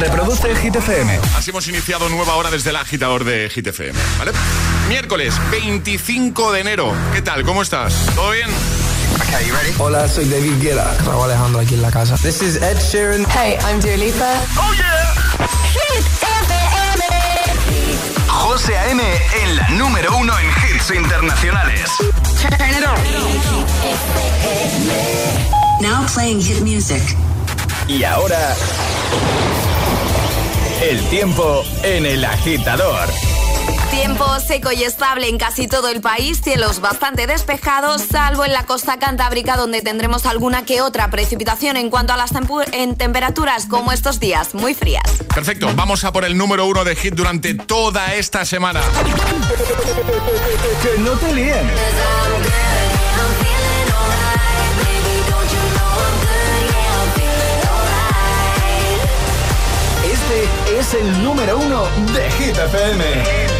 Reproduce el Hit FM. Así hemos iniciado nueva hora desde el agitador de Hit FM, ¿vale? Miércoles 25 de enero. ¿Qué tal? ¿Cómo estás? ¿Todo bien? Okay, you ready? Hola, soy David Guetta. Raúl Alejandro aquí en la casa. This is Ed Sheeran. Hey, I'm Dua Lipa. ¡Oh, yeah! Hit FM. José A.M. en la número uno en hits internacionales. Turn it on. Now playing hit music. Y ahora... El tiempo en el agitador. Tiempo seco y estable en casi todo el país, cielos bastante despejados, salvo en la costa cantábrica donde tendremos alguna que otra precipitación en cuanto a las en temperaturas como estos días, muy frías. Perfecto, vamos a por el número uno de hit durante toda esta semana. Que no te líen. El número uno de Hit.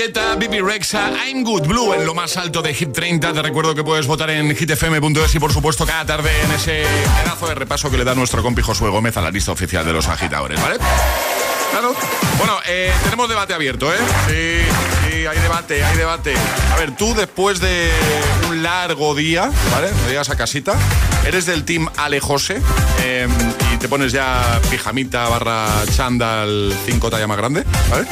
Guetta, Bibi Rexa, I'm Good Blue en lo más alto de Hit 30. Te recuerdo que puedes votar en hitfm.es y por supuesto cada tarde en ese pedazo de repaso que le da nuestro compi Josué Gómez a la lista oficial de los agitadores, ¿vale? Bueno, eh, tenemos debate abierto, ¿eh? Sí, sí, hay debate, hay debate. A ver, tú después de un largo día, ¿vale? Llegas a casita, eres del team Ale José eh, y te pones ya pijamita barra chándal 5 talla más grande, ¿vale?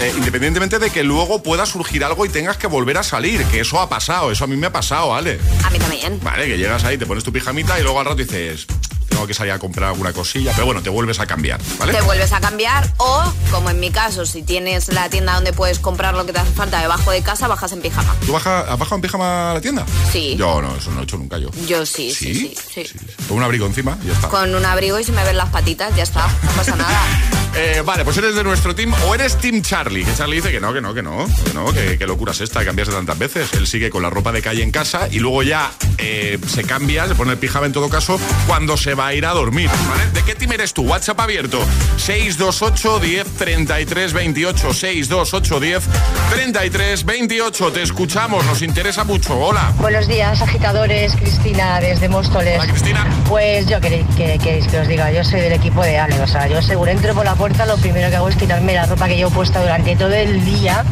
Eh, independientemente de que luego pueda surgir algo y tengas que volver a salir, que eso ha pasado, eso a mí me ha pasado, ¿vale? A mí también. Vale, que llegas ahí, te pones tu pijamita y luego al rato dices, tengo que salir a comprar alguna cosilla, pero bueno, te vuelves a cambiar, ¿vale? Te vuelves a cambiar o, como en mi caso, si tienes la tienda donde puedes comprar lo que te hace falta debajo de casa, bajas en pijama. ¿Tú baja, has bajado en pijama a la tienda? Sí. Yo no, eso no he hecho nunca yo. Yo sí, sí, sí. sí. Con un abrigo encima y ya está. Con un abrigo y se me ven las patitas, ya está, no pasa nada. Eh, vale, pues eres de nuestro team o eres Team Charlie. Que Charlie dice que no, que no, que no, que no, que, que locura es esta cambiarse tantas veces. Él sigue con la ropa de calle en casa y luego ya eh, se cambia, se pone el pijama en todo caso, cuando se va a ir a dormir. ¿vale? ¿De qué team eres tú? WhatsApp abierto. 628 10 33 28. 628 10 33 28. Te escuchamos, nos interesa mucho. Hola. Buenos días, agitadores. Cristina, desde Móstoles. Hola, Cristina. Pues yo queréis que, queréis que os diga, yo soy del equipo de Ale. O sea, yo seguro entro por la puerta, lo primero que hago es quitarme la ropa que llevo puesta durante todo el día.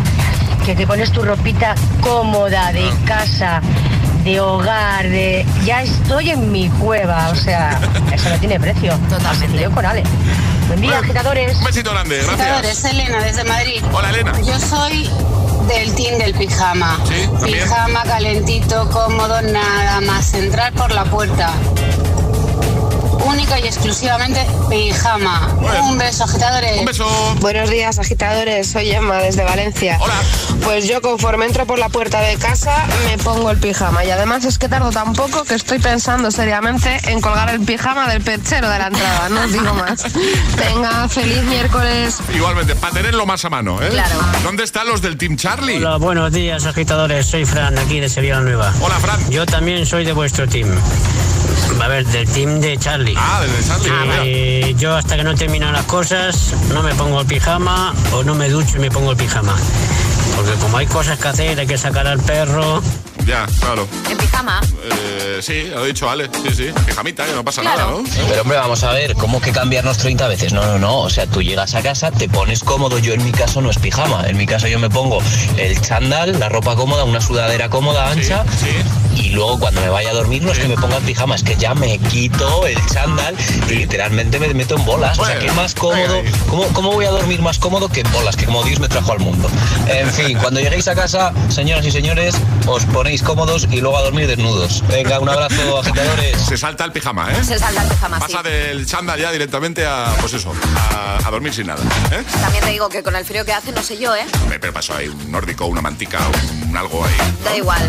Que te pones tu ropita cómoda de casa, de hogar, de. Ya estoy en mi cueva. O sea, eso no tiene precio. Totalmente. Yo con Ale. Buen día, Bueno, agitadores. Un besito grande, gracias. Agitadores, Elena desde Madrid. Hola, Elena. Yo soy del team del pijama. Sí, pijama calentito, cómodo, nada más entrar por la puerta. Única y exclusivamente pijama. Bueno. Un beso, agitadores. Un beso. Buenos días, agitadores. Soy Emma desde Valencia. Hola. Pues yo conforme entro por la puerta de casa me pongo el pijama y además es que tardo tan poco que estoy pensando seriamente en colgar el pijama del perchero de la entrada. No os digo más. Venga, feliz miércoles. Igualmente, para tenerlo más a mano, ¿eh? Claro. ¿Dónde están los del Team Charlie? Hola, buenos días, agitadores. Soy Fran, aquí de Sevilla Nueva. Hola, Fran. Yo también soy de vuestro team. A ver, del team de Charlie. Ah, del de Charlie. Eh, yo hasta que no termino las cosas, no me pongo el pijama o no me ducho y me pongo el pijama. Porque como hay cosas que hacer, hay que sacar al perro. Ya, claro. En pijama. Eh, sí, lo ha dicho Ale. Sí, sí. Pijamita, que no pasa Claro. nada, ¿no? Pero hombre, vamos a ver, ¿cómo que cambiarnos 30 veces? No, no, no. O sea, tú llegas a casa, te pones cómodo. Yo en mi caso no es pijama. En mi caso yo me pongo el chándal, la ropa cómoda, una sudadera cómoda, ancha. sí. Y luego cuando me vaya a dormir no es que me ponga el pijama, es que ya me quito el chándal y literalmente me meto en bolas. O sea, que más cómodo. ¿Cómo, ¿Cómo voy a dormir más cómodo que en bolas? Que como Dios me trajo al mundo. En fin, cuando lleguéis a casa, señoras y señores, os ponéis cómodos y luego a dormir desnudos. Venga, un abrazo, agitadores. Se salta el pijama, ¿eh? Se salta el pijama, sí. Pasa del chándal ya directamente a, pues eso, a, a dormir sin nada. ¿eh? También te digo que con el frío que hace, no sé yo, ¿eh? Me pero pasó ahí un nórdico, una mantica, un, algo ahí. Da igual.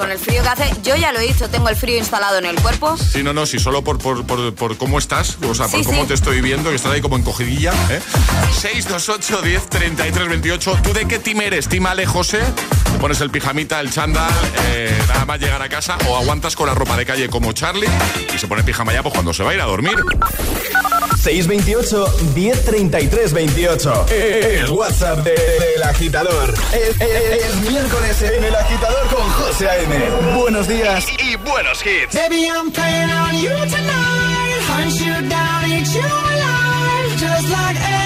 Con el frío que hace, yo ya lo he dicho, tengo el frío instalado en el cuerpo. Sí, no, no, si solo por, por, por, por cómo estás, o sea, por Sí, cómo sí. te estoy viendo, que estás ahí como encogidilla, ¿eh? 628 10 33 28. ¿Tú de qué team eres? ¿Team Ale José? Te pones el pijamita, el chándal, eh, nada más llegar a casa, o aguantas con la ropa de calle como Charlie y se pone pijama ya pues cuando se va a ir a dormir. 628 1033 28. El WhatsApp de- del agitador. Es, es- es miércoles en el agitador con José A.M. Buenos días Y buenos hits. Baby, I'm playing on you tonight. Hunt you down, eat you alive. Just like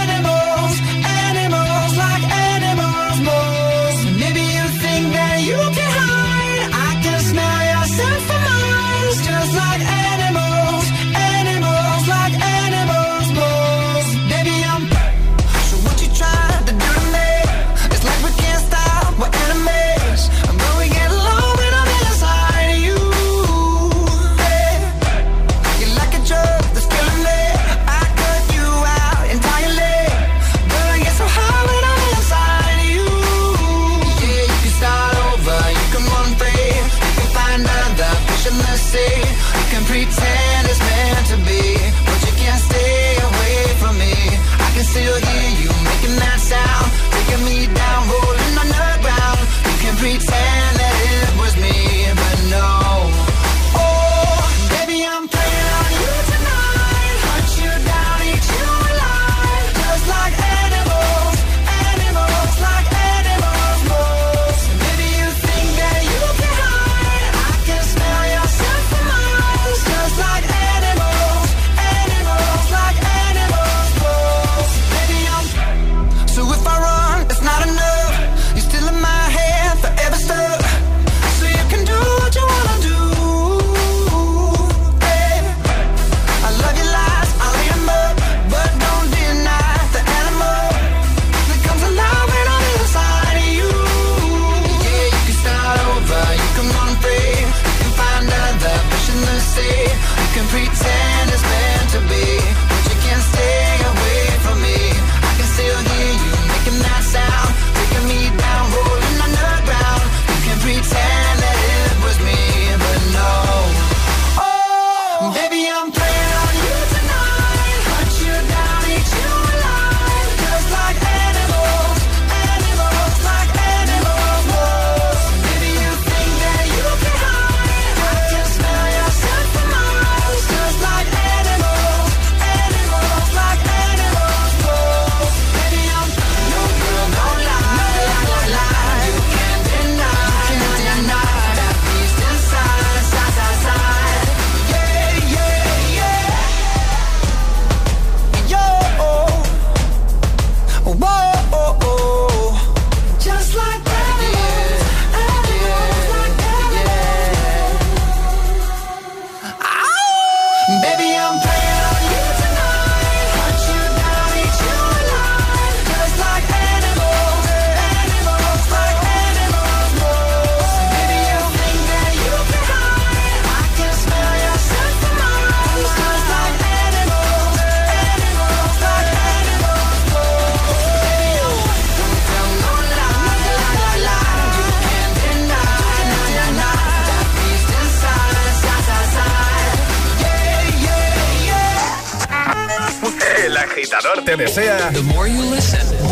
te desea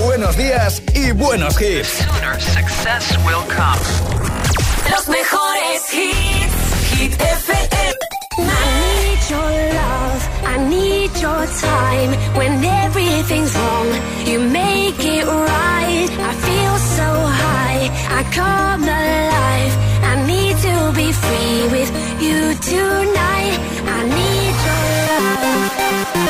buenos días y buenos hits. Los mejores hits. Hit FM. I need your love, I need your time. When everything's wrong, you make it right. I feel so high, I come alive. I need to be free with you tonight. I need your love.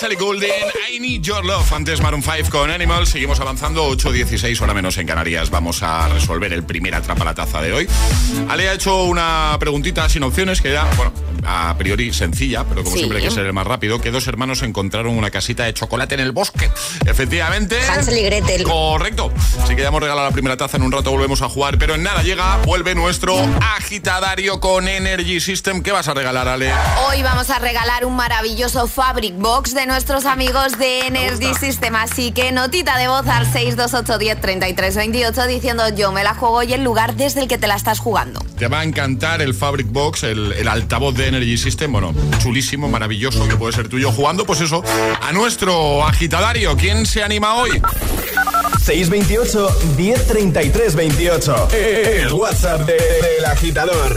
Sally Golden I Need Your Love. Antes Maroon 5 con Animal. Seguimos avanzando. 8.16 hora menos en Canarias. Vamos a resolver el primer atrapa la taza de hoy. Ale ha hecho una preguntita sin opciones que era, bueno, a priori sencilla, pero como Sí. siempre hay que ser el más rápido, que dos hermanos encontraron una casita de chocolate en el bosque. Efectivamente. Hansel y Gretel. Correcto. Así que ya hemos regalado la primera taza. En un rato volvemos a jugar. Pero en nada llega, vuelve nuestro agitadario con Energy System. ¿Qué vas a regalar, Ale? Hoy vamos a regalar un maravilloso Fabric Box de nuestros amigos de Energy System. Así que notita de voz al 628 10 33 28 diciendo yo me la juego y el lugar desde el que te la estás jugando. Te va a encantar el Fabric Box, el, el altavoz de Energy System. Bueno, chulísimo, maravilloso, que puede ser tuyo jugando, pues eso, a nuestro agitadario. ¿Quién se anima hoy? 628 1033 28. El WhatsApp de- del agitador.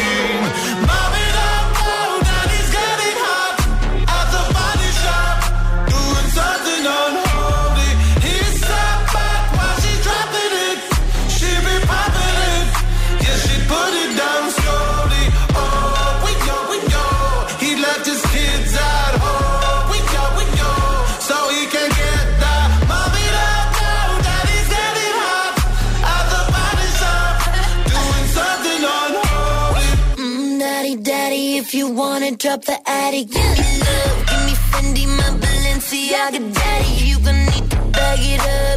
Attic, give me love, give me Fendi, my Balenciaga, daddy. You gonna need to bag it up,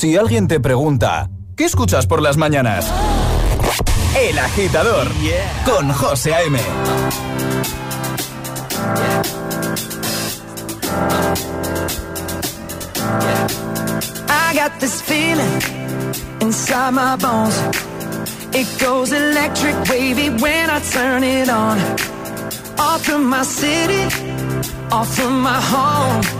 Si alguien te pregunta, ¿qué escuchas por las mañanas? El agitador con José A.M. I got this feeling inside my bones. It goes electric wavy when I turn it on. Off from my city, off from my home.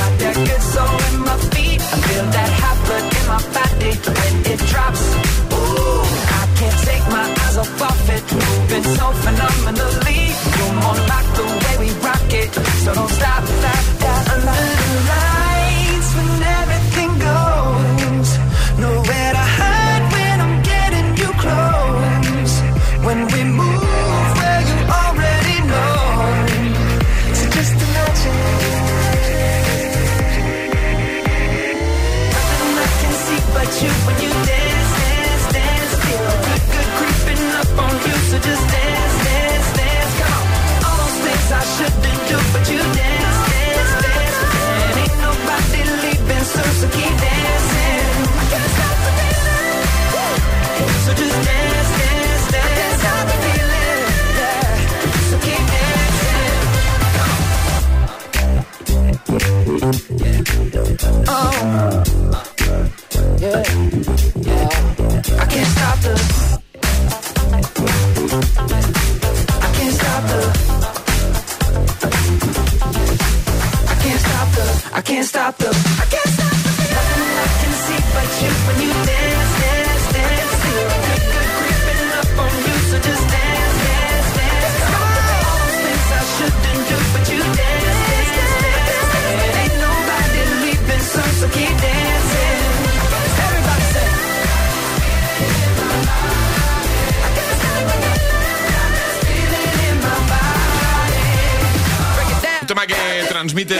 transmite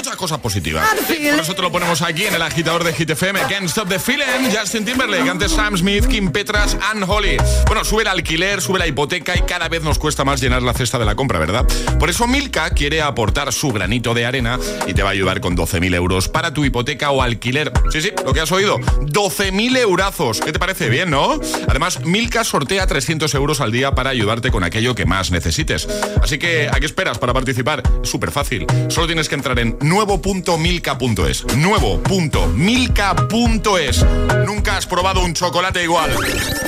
muchas cosas positivas. Por eso te lo ponemos aquí en el agitador de Hit FM. Can't Stop the Feeling, Justin Timberlake, antes Sam Smith, Kim Petras, Ann Holly. Bueno, sube el alquiler, sube la hipoteca y cada vez nos cuesta más llenar la cesta de la compra, ¿verdad? Por eso Milka quiere aportar su granito de arena y te va a ayudar con 12.000 euros para tu hipoteca o alquiler. Sí, sí, lo que has oído. 12.000 eurazos. ¿Qué te parece? Bien, ¿no? Además, Milka sortea 300 euros al día para ayudarte con aquello que más necesites. Así que, ¿a qué esperas para participar? Súper fácil. Solo tienes que entrar en nuevo.milka.es. Nuevo.milka.es. Nunca has probado un chocolate igual.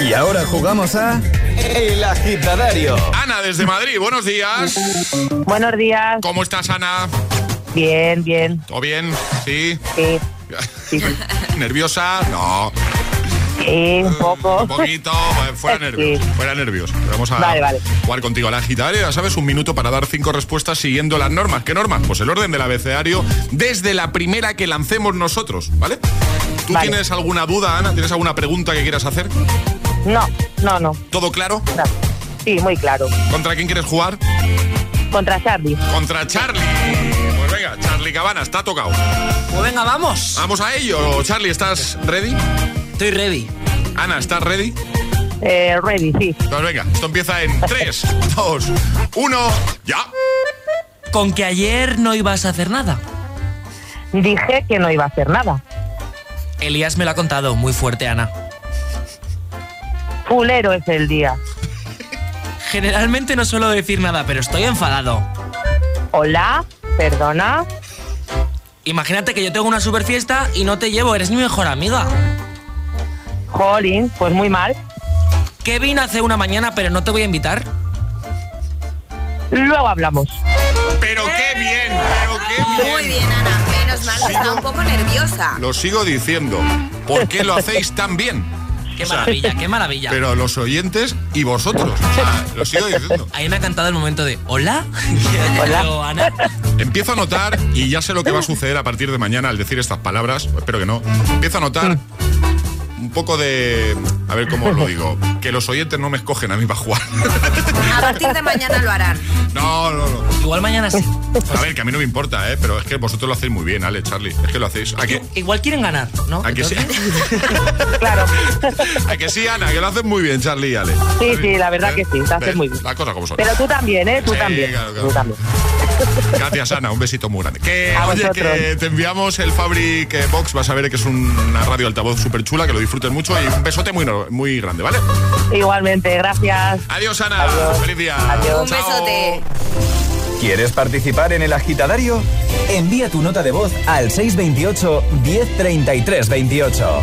Y ahora jugamos a El Agitadario. Ana, desde Madrid, buenos días. Buenos días. ¿Cómo estás, Ana? Bien, bien. ¿Todo bien? ¿Sí? Sí. ¿Nerviosa? No. Sí, un poco. Un poquito, eh, fuera nervios, fuera nervios. Vamos a Vale, vale. jugar contigo a la agitadario, ya sabes, un minuto para dar cinco respuestas siguiendo las normas. ¿Qué normas? Pues el orden del abecedario desde la primera que lancemos nosotros, ¿vale? ¿Tú Vale. tienes alguna duda, Ana? ¿Tienes alguna pregunta que quieras hacer? No, no, no. ¿Todo claro? Sí, muy claro. ¿Contra quién quieres jugar? Contra Charlie. Contra Charlie. Pues venga, Charlie Cabana, está tocado. Pues venga, vamos. Vamos a ello. Charlie, ¿estás ready? Estoy ready. Ana, ¿estás ready? Eh, ready, sí. Pues venga, esto empieza en 3, 2, 1, ya. Con que ayer no ibas a hacer nada. Dije que no iba a hacer nada. Elías me lo ha contado, muy fuerte, Ana. Fulero es el día. Generalmente no suelo decir nada, pero estoy enfadado. Hola, perdona. Imagínate que yo tengo una super fiesta y no te llevo, eres mi mejor amiga. Jolín, pues muy mal. Kevin hace una mañana, pero no te voy a invitar. Luego hablamos. Pero qué bien, pero qué bien. Muy bien, Ana. Menos mal, que está un poco nerviosa. Lo sigo diciendo. ¿Por qué lo hacéis tan bien? Qué maravilla, qué maravilla. Pero los oyentes y vosotros. O sea, lo sigo diciendo. Ahí me ha cantado el momento de hola. Hola. Ana. Empiezo a notar, y ya sé lo que va a suceder a partir de mañana al decir estas palabras, espero que no. Empiezo a notar poco de. A ver cómo lo digo. Que los oyentes no me escogen a mí para jugar. A partir de mañana lo harán. No, no, no. Igual mañana sí. A ver, que a mí no me importa, ¿eh? Pero es que vosotros lo hacéis muy bien, Ale, Charlie. Es que lo hacéis. ¿A que, Igual quieren ganar, ¿no? a que sí? Claro. ¿A que sí, Ana? Que lo haces muy bien, Charlie y Ale. Sí, sí, la verdad que sí, lo haces ¿Ves? muy bien. Las cosas como son. Pero tú también, ¿eh? Tú Sí, también. claro, claro. Tú también. Gracias, Ana. Un besito muy grande. Que, A oye, que te enviamos el Fabric Box. Vas a ver que es una radio altavoz súper chula, que lo disfruten mucho. Y un besote muy, muy grande, ¿vale? Igualmente, gracias. Adiós, Ana. Feliz día. Un Chao. besote. ¿Quieres participar en el agitadario? Envía tu nota de voz al 628 1033 28.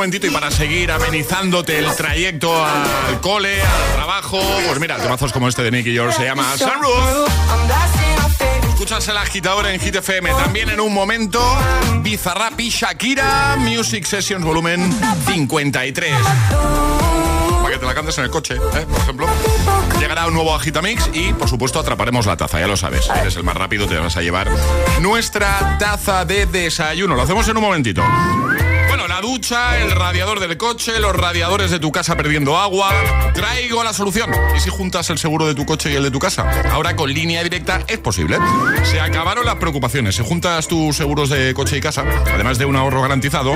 momentito y para seguir amenizándote el trayecto al cole, al trabajo, pues mira, temazos como este de Nicky George se llama Sunroof. Escuchas el agitador en Hit FM. También en un momento, Bizarrap y Shakira, Music Sessions volumen 53. Para que te la cantes en el coche, ¿eh? por ejemplo. Llegará un nuevo Agitamix y, por supuesto, atraparemos la taza, ya lo sabes. Eres el más rápido, te vas a llevar nuestra taza de desayuno. Lo hacemos en un momentito. La ducha, el radiador del coche, los radiadores de tu casa perdiendo agua. Traigo la solución. ¿Y si juntas el seguro de tu coche y el de tu casa? Ahora con línea directa es posible. Se acabaron las preocupaciones. Si juntas tus seguros de coche y casa, además de un ahorro garantizado,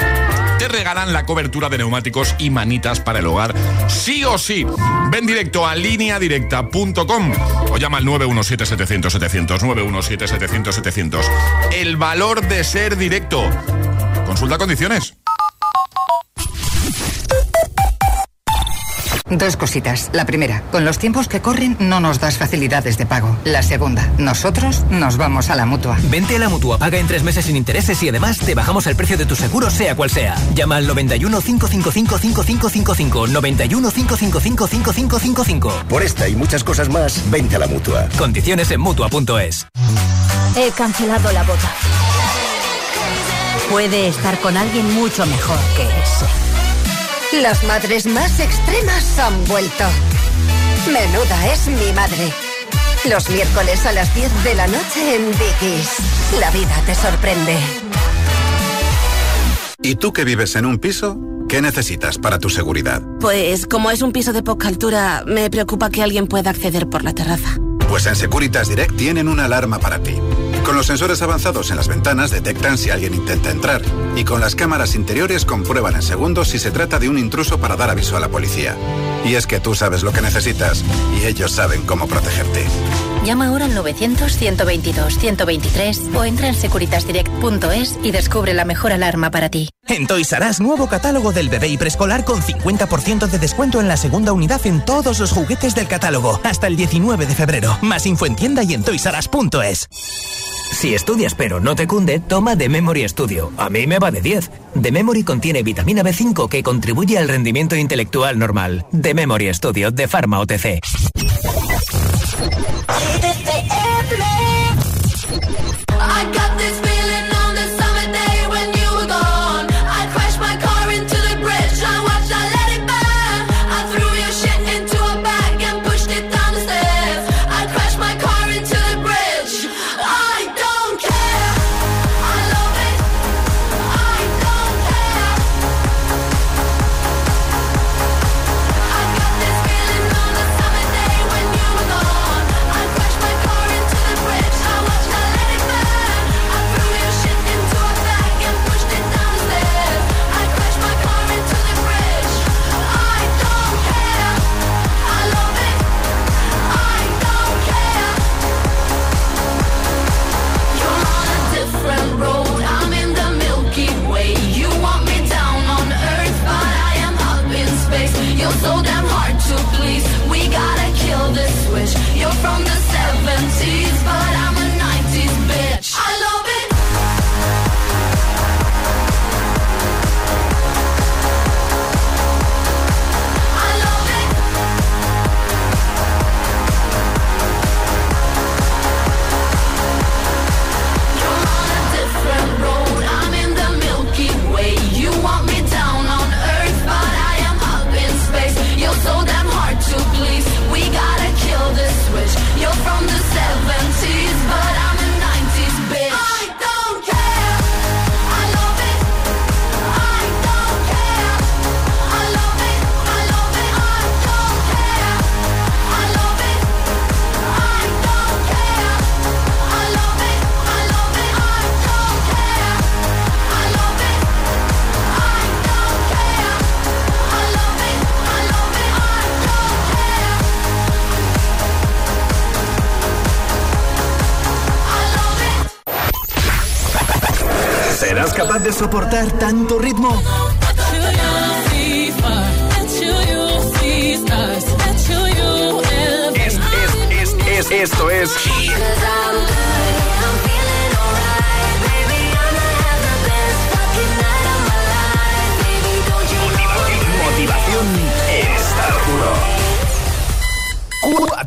te regalan la cobertura de neumáticos y manitas para el hogar. Sí o sí. Ven directo a lineadirecta.com o llama al 917-700-700. 917-700-700. El valor de ser directo. Consulta condiciones. Dos cositas. La primera, con los tiempos que corren no nos das facilidades de pago. La segunda, nosotros nos vamos a la mutua. Vente a la mutua, paga en tres meses sin intereses y además te bajamos el precio de tu seguro, sea cual sea. Llama al 91 555 5555. 91 555 5555. Por esta y muchas cosas más, vente a la mutua. Condiciones en mutua.es. He cancelado la boda. Puede estar con alguien mucho mejor que ese. Las madres más extremas han vuelto. Menuda es mi madre. Los miércoles a las 10 de la noche en Dickies. La vida te sorprende. ¿Y tú que vives en un piso? ¿Qué necesitas para tu seguridad? Pues como es un piso de poca altura, me preocupa que alguien pueda acceder por la terraza. Pues en Securitas Direct tienen una alarma para ti. Con los sensores avanzados en las ventanas detectan si alguien intenta entrar y con las cámaras interiores comprueban en segundos si se trata de un intruso para dar aviso a la policía. Y es que tú sabes lo que necesitas y ellos saben cómo protegerte. Llama ahora al 900-122-123 o entra en securitasdirect.es y descubre la mejor alarma para ti. En Toys R Us, nuevo catálogo del bebé y preescolar con 50% de descuento en la segunda unidad en todos los juguetes del catálogo. Hasta el 19 de febrero. Más info en tienda y en toysaras.es. Si estudias pero no te cunde, toma The Memory Studio. A mí me va de 10. The Memory contiene vitamina B5 que contribuye al rendimiento intelectual normal. The Memory Studio de Pharma OTC. Keep this thing. Soportar tanto ritmo?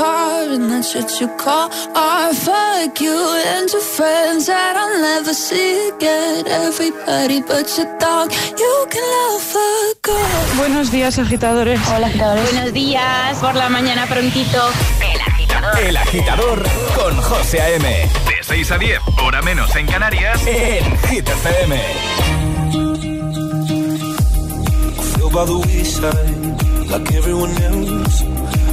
Car and that's what you call art. Fuck you and your friends that I'll never see again. Everybody but your dog, you can love a girl. Buenos días, agitadores. Hola, agitadores. Buenos días, por la mañana prontito. El Agitador con José A.M. De 6 a 10, hora menos en Canarias. En Hit FM. feel by the wayside like everyone else.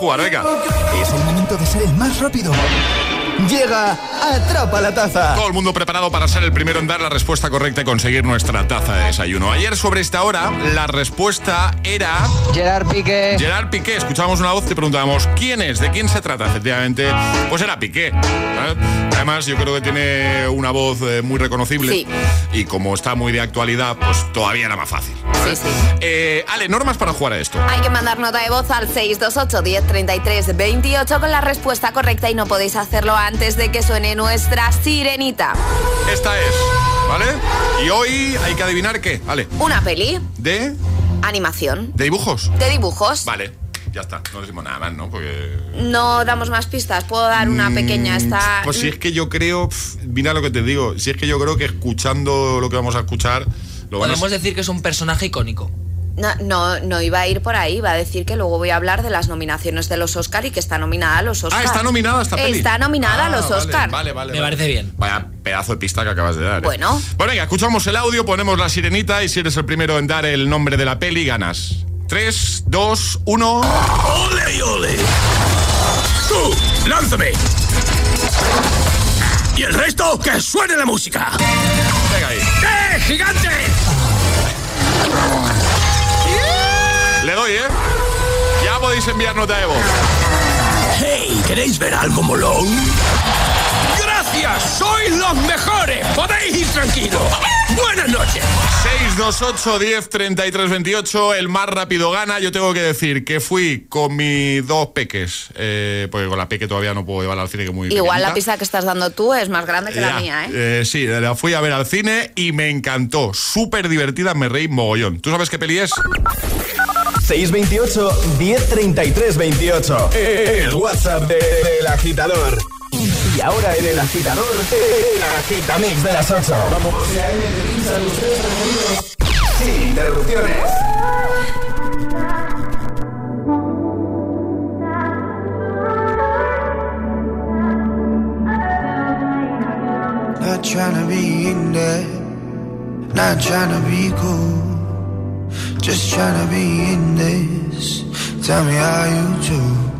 jugar, venga. Es el momento de ser el más rápido. Llega Atrapa la Taza. Todo el mundo preparado para ser el primero en dar la respuesta correcta y conseguir nuestra taza de desayuno. Ayer sobre esta hora la respuesta era... Gerard Piqué. Gerard Piqué. Escuchábamos una voz y preguntábamos ¿quién es? ¿De quién se trata? Efectivamente, pues era Piqué. ¿vale? Además, yo creo que tiene una voz eh, muy reconocible. Sí. Y como está muy de actualidad, pues todavía era más fácil. Sí, sí. Eh, Ale, normas para jugar a esto. Hay que mandar nota de voz al 628 1033 28 con la respuesta correcta y no podéis hacerlo antes de que suene nuestra sirenita. Esta es, ¿vale? Y hoy hay que adivinar qué, Ale. Una peli, ¿De? animación, ¿De dibujos? de dibujos. Vale, ya está. No decimos nada más, ¿no? Porque... No damos más pistas, puedo dar una pequeña. Está. Pues si es que yo creo, mira lo que te digo, si es que yo creo que escuchando lo que vamos a escuchar, lo van a... Podemos decir que es un personaje icónico. No, no, no iba a ir por ahí, iba a decir que luego voy a hablar de las nominaciones de los Oscar y que está nominada a los Oscar. Ah, está nominada esta peli. Está nominada a Ah, los vale, Oscar. Vale, vale, Me vale. parece bien. Vaya pedazo de pista que acabas de dar. ¿eh? Bueno. Bueno, venga, escuchamos el audio, ponemos la sirenita y si eres el primero en dar el nombre de la peli, ganas. 3, 2, 1. ¡Ole, ole! ¡Tú, lánzame! Y el resto, que suene la música. Venga ahí. ¡Eh, gigante! Le doy, ¿eh? Ya podéis enviar nota de voz. ¡Hey! ¿Queréis ver algo molón? ¡Gracias! ¡Sois los mejores! ¡Podéis ir tranquilos! ¡Buenas noches! 628 10 33 28, el más rápido gana. Yo tengo que decir que fui con mis dos peques, eh, porque con la peque todavía no puedo llevarla al cine, que es muy Igual la pista que estás dando tú es más grande que la mía, ¿eh? eh, sí, la fui a ver al cine y me encantó. Súper divertida, me reí mogollón. ¿Tú sabes qué peli es? 628 1033 28. El WhatsApp de- del agitador. Ahora en el agitador, el agitamix de las 8. Vamos. Sin interrupciones. Not trying to be in there, not trying to be cool, just trying to be in this. Tell me how you do.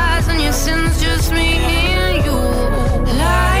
nothing, your sins just me and you. Lie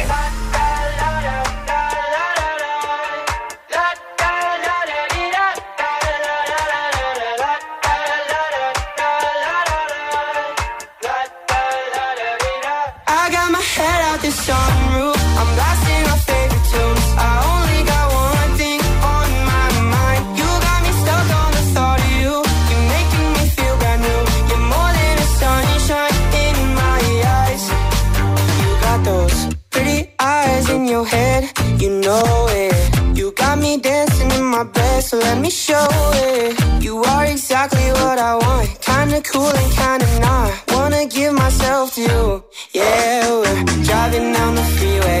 cool and kinda not. Wanna give myself to you. Yeah, we're driving down the freeway.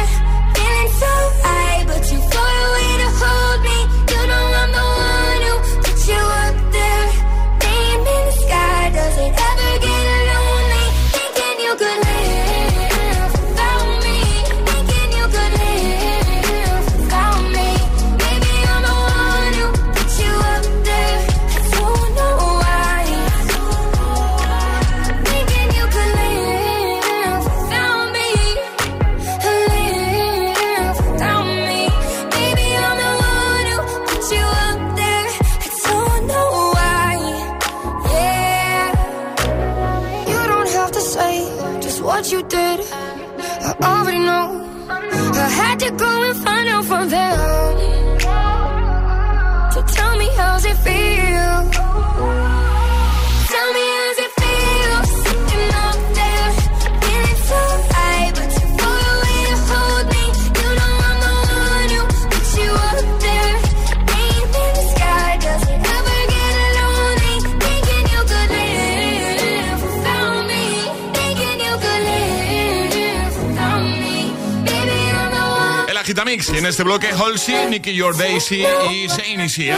este bloque Halsey, Nicky Your Daisy y se inicia.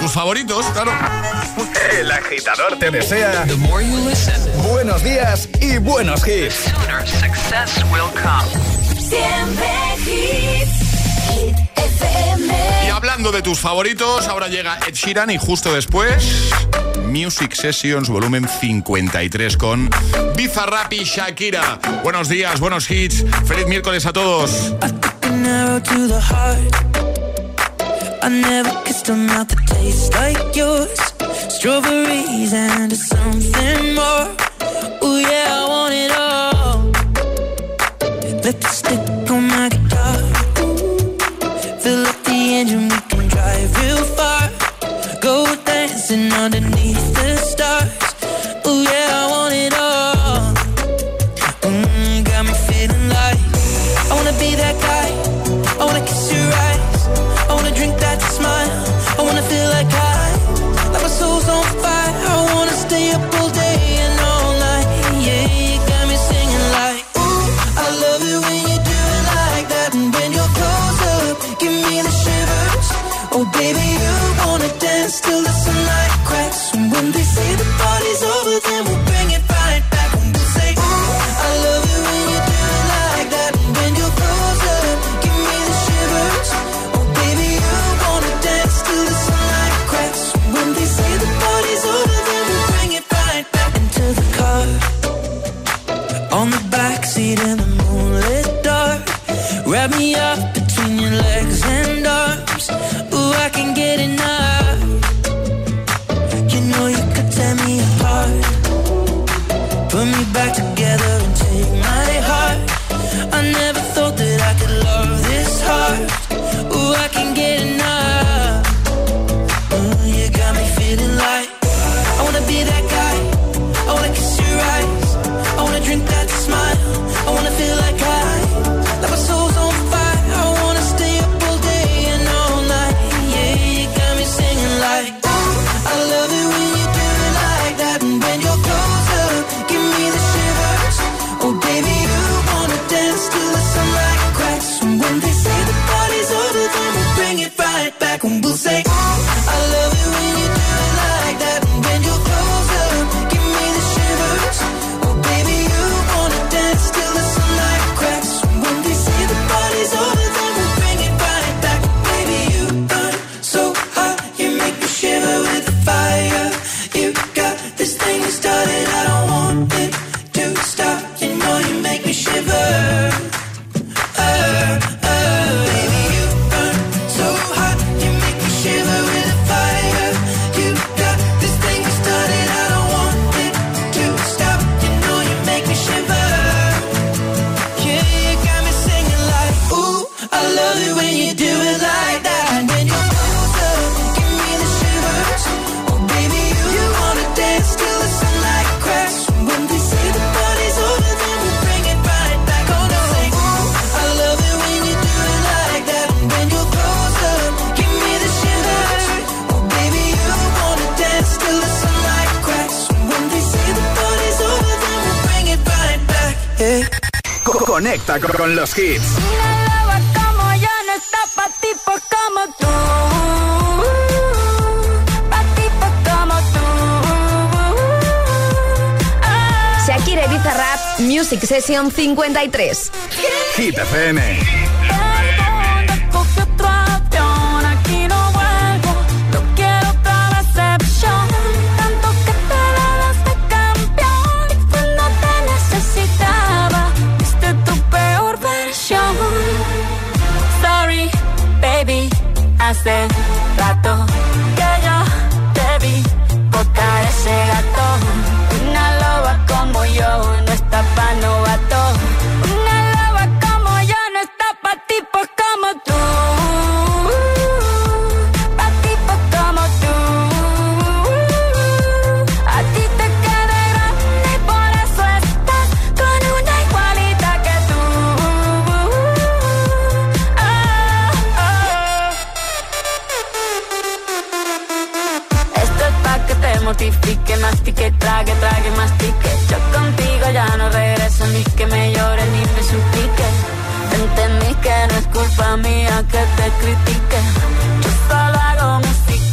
Tus favoritos, claro. El agitador te desea. The more you listen, buenos días y buenos hits. Y hablando de tus favoritos, ahora llega Ed Sheeran y justo después. Music Sessions volumen 53 con Bizarrap y Shakira. Buenos días, buenos hits. Feliz miércoles a todos. an arrow to the heart. I never kissed a mouth that tastes like yours. Strawberries and something more. Ooh yeah, I want it all. Lift the stick on my guitar. Fill up the engine, we can drive real far. Go dancing underneath. Con los hits. como yo no está pa' tipos como tú. Pa' tipos como tú. Shakira Ibiza Rap Music Session 53. Hit FM. understand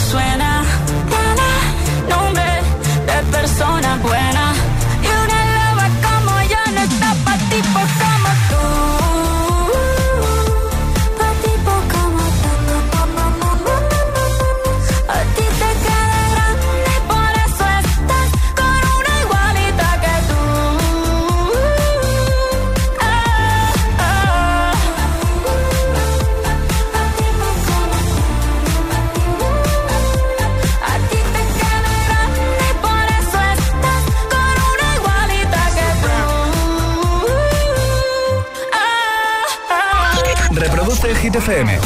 Suena. Tiene nombre de persona buena. FM.